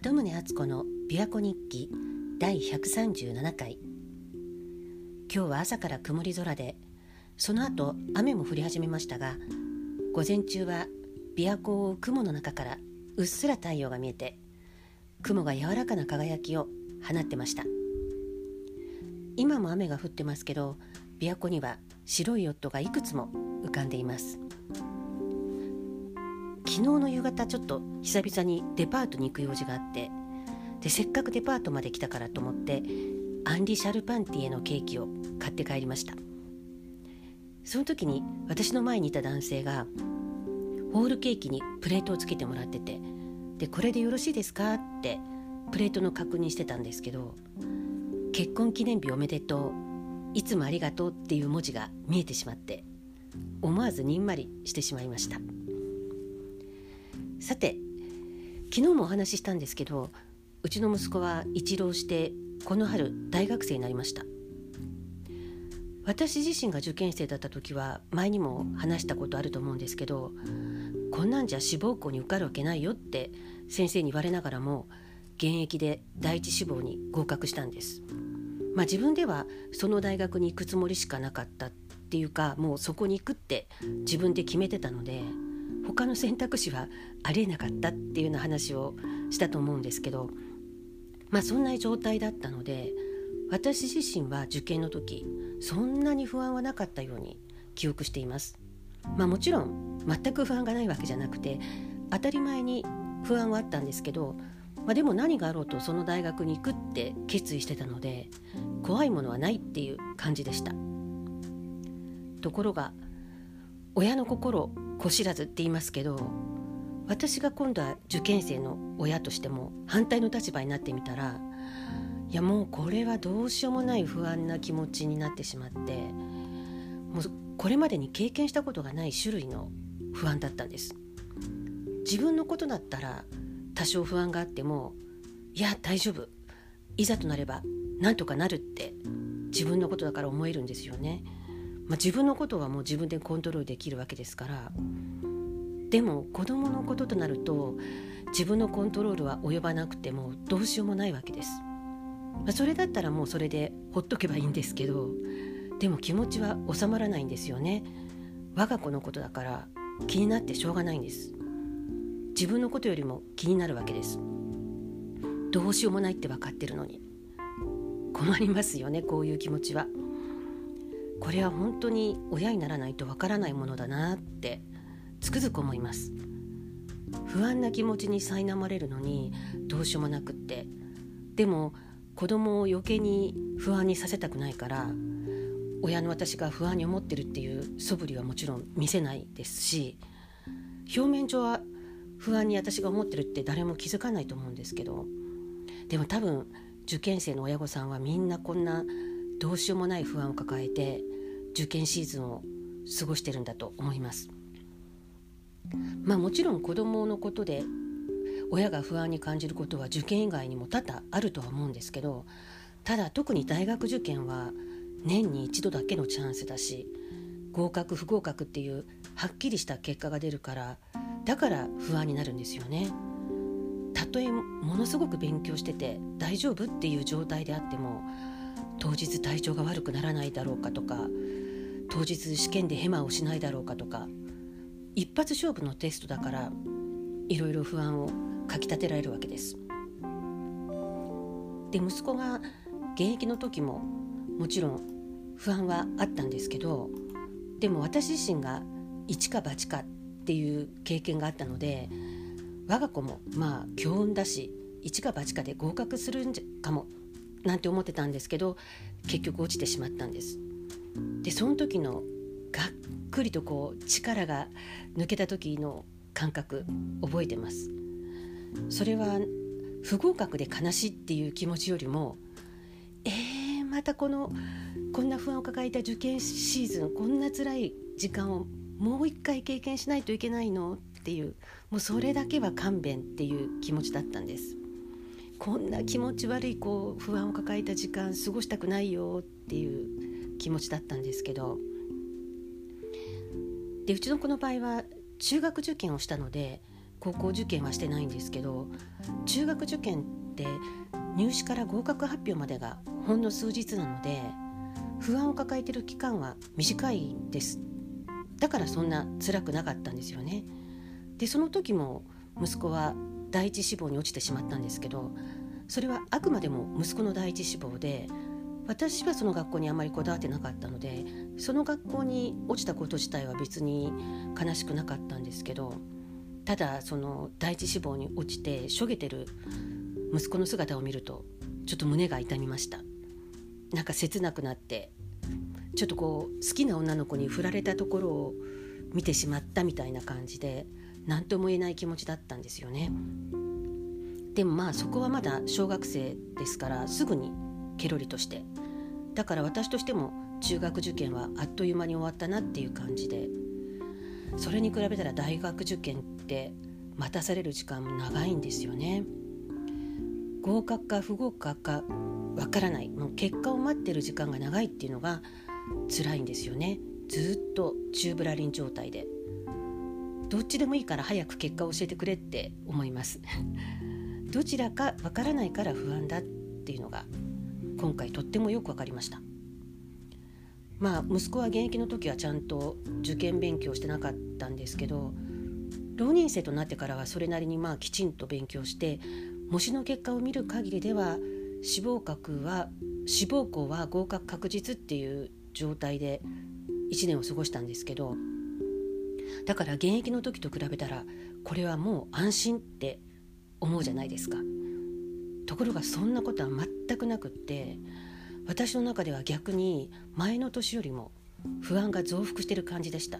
鳩宗敦子の琵琶湖日記第137回。今日は朝から曇り空でその後雨も降り始めましたが午前中は琵琶湖を雲の中からうっすら太陽が見えて雲が柔らかな輝きを放ってました。今も雨が降ってますけど琵琶湖には白いヨットがいくつも浮かんでいます。昨日の夕方ちょっと久々にデパートに行く用事があってでせっかくデパートまで来たからと思ってアンリ・シャルパンティエのケーキを買って帰りましたその時に私の前にいた男性がホールケーキにプレートをつけてもらっててでこれでよろしいですかってプレートの確認してたんですけど結婚記念日おめでとういつもありがとうっていう文字が見えてしまって思わずにんまりしてしまいました。さて昨日もお話ししたんですけどうちの息子は一浪してこの春大学生になりました。私自身が受験生だった時は前にも話したことあると思うんですけどこんなんじゃ志望校に受かるわけないよって先生に言われながらも現役で第一志望に合格したんです。まあ自分ではその大学に行くつもりしかなかったっていうかもうそこに行くって自分で決めてたので他の選択肢はありえなかったっていうような話をしたと思うんですけどまあそんな状態だったので私自身は受験の時そんなに不安はなかったように記憶しています。まあ、もちろん全く不安がないわけじゃなくて当たり前に不安はあったんですけど、まあ、でも何があろうとその大学に行くって決意してたので怖いものはないっていう感じでした。ところが親の心子知らずって言いますけど私が今度は受験生の親としても反対の立場になってみたらいやもうこれはどうしようもない不安な気持ちになってしまってもうこれまでに経験したことがない種類の不安だったんです自分のことだったら多少不安があってもいや大丈夫いざとなればなんとかなるって自分のことだから思えるんですよね。まあ、自分のことはもう自分でコントロールできるわけですからでも子どものこととなると自分のコントロールは及ばなくてもどうしようもないわけです。まあ、それだったらもうそれでほっとけばいいんですけどでも気持ちは収まらないんですよね。我が子のことだから気になってしょうがないんです。自分のことよりも気になるわけです。どうしようもないって分かってるのに困りますよねこういう気持ちは。これは本当に親にならないとわからないものだなってつくづく思います。不安な気持ちに苛まれるのにどうしようもなくって。でも子供を余計に不安にさせたくないから親の私が不安に思ってるっていう素振りはもちろん見せないですし表面上は不安に私が思ってるって誰も気づかないと思うんですけどでも多分受験生の親御さんはみんなこんなどうしようもない不安を抱えて受験シーズンを過ごしてるんだと思います。まあもちろん子どものことで親が不安に感じることは受験以外にも多々あるとは思うんですけどただ特に大学受験は年に一度だけのチャンスだし合格不合格っていうはっきりした結果が出るからだから不安になるんですよね。たとえものすごく勉強してて大丈夫っていう状態であっても当日体調が悪くならないだろうかとか当日試験でヘマをしないだろうかとか一発勝負のテストだからいろいろ不安をかきたてられるわけです。で息子が現役の時ももちろん不安はあったんですけどでも私自身が一か八かっていう経験があったので我が子もまあ強運だし一か八かで合格するんじゃかもなんて思ってたんですけど結局落ちてしまったんです。でその時のがっくりとこう力が抜けた時の感覚覚えてます。それは不合格で悲しいっていう気持ちよりもえー、またこのこんな不安を抱えた受験シーズンこんな辛い時間をもう一回経験しないといけないの？っていうもうそれだけは勘弁っていう気持ちだったんです。こんな気持ち悪いこう不安を抱えた時間過ごしたくないよっていう気持ちだったんですけど。でうちの子の場合は中学受験をしたので高校受験はしてないんですけど中学受験って入試から合格発表までがほんの数日なので不安を抱えてる期間は短いです。だからそんな辛くなかったんですよね。でその時も息子は第一志望に落ちてしまったんですけどそれはあくまでも息子の第一志望で私はその学校にあまりこだわってなかったのでその学校に落ちたこと自体は別に悲しくなかったんですけどただその第一志望に落ちてしょげてる息子の姿を見るとちょっと胸が痛みました。なんか切なくなってちょっとこう好きな女の子に振られたところを見てしまったみたいな感じで何とも言えない気持ちだったんですよね。でもまあそこはまだ小学生ですからすぐにケロリとして。だから私としても中学受験はあっという間に終わったなっていう感じで。それに比べたら大学受験って待たされる時間も長いんですよね。合格か不合格かわからない。もう結果を待ってる時間が長いっていうのが辛いんですよね。ずっとチューブラリン状態で。どっちでもいいから早く結果を教えてくれって思います。どちらかわからないから不安だっていうのが今回とってもよく分かりました。まあ息子は現役の時はちゃんと受験勉強してなかったんですけど浪人生となってからはそれなりにまあきちんと勉強して模試の結果を見る限りでは志望格は志望校は合格確実っていう状態で1年を過ごしたんですけどだから現役の時と比べたらこれはもう安心って思うじゃないですか。ところがそんなことは全くなくって私の中では逆に前の年よりも不安が増幅してる感じでした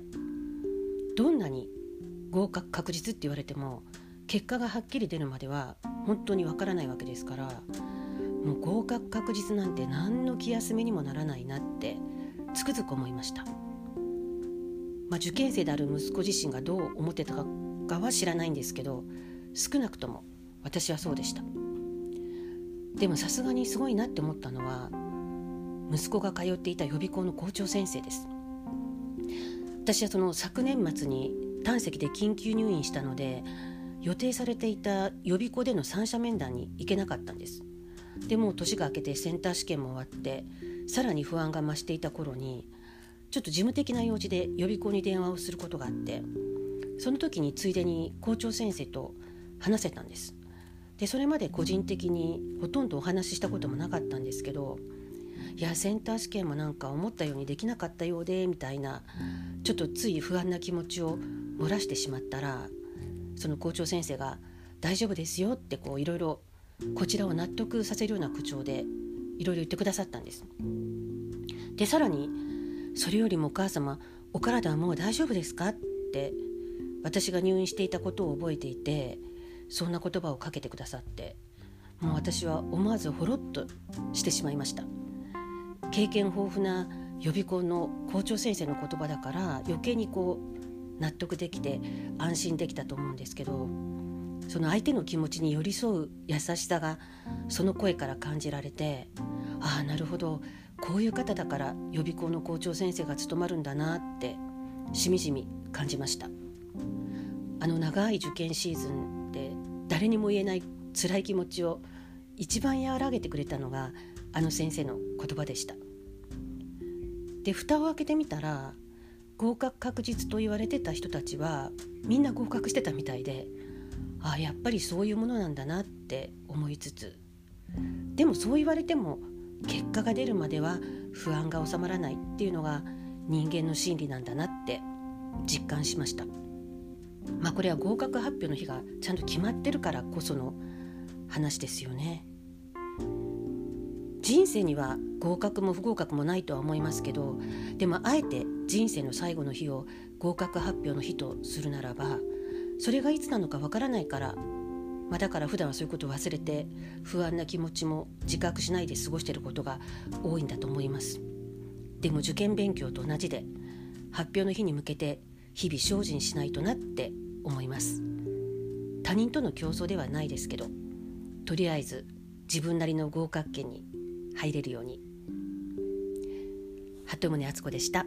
どんなに合格確実って言われても結果がはっきり出るまでは本当にわからないわけですからもう合格確実なんて何の気休めにもならないなってつくづく思いました、まあ、受験生である息子自身がどう思ってたかは知らないんですけど少なくとも私はそうでした。でもさすがにすごいなって思ったのは息子が通っていた予備校の校長先生です私はその昨年末に胆石で緊急入院したので予定されていた予備校での三者面談に行けなかったんですでも年が明けてセンター試験も終わってさらに不安が増していた頃にちょっと事務的な用事で予備校に電話をすることがあってその時についでに校長先生と話せたんですでそれまで個人的にほとんどお話ししたこともなかったんですけどいやセンター試験もなんか思ったようにできなかったようでみたいなちょっとつい不安な気持ちを漏らしてしまったらその校長先生が「大丈夫ですよ」ってこういろいろこちらを納得させるような口調でいろいろ言ってくださったんです。でさらに「それよりもお母様お体はもう大丈夫ですか?」って私が入院していたことを覚えていてそんな言葉をかけてくださってもう私は思わずほろっとしてしまいました経験豊富な予備校の校長先生の言葉だから余計にこう納得できて安心できたと思うんですけどその相手の気持ちに寄り添う優しさがその声から感じられてああなるほどこういう方だから予備校の校長先生が務まるんだなってしみじみ感じました。あの長い受験シーズンで誰にも言えない辛い気持ちを一番和らげてくれたのがあの先生の言葉でした。で蓋を開けてみたら合格確実と言われてた人たちはみんな合格してたみたいでああやっぱりそういうものなんだなって思いつつでもそう言われても結果が出るまでは不安が収まらないっていうのが人間の心理なんだなって実感しました。まあこれは合格発表の日がちゃんと決まってるからこその話ですよね。人生には合格も不合格もないとは思いますけどでもあえて人生の最後の日を合格発表の日とするならばそれがいつなのかわからないから、まあ、だから普段はそういうことを忘れて不安な気持ちも自覚しないで過ごしていることが多いんだと思います。でも受験勉強と同じで発表の日に向けて日々精進しないとなって思います。他人との競争ではないですけどとりあえず自分なりの合格圏に入れるように。鳩宗敦子でした。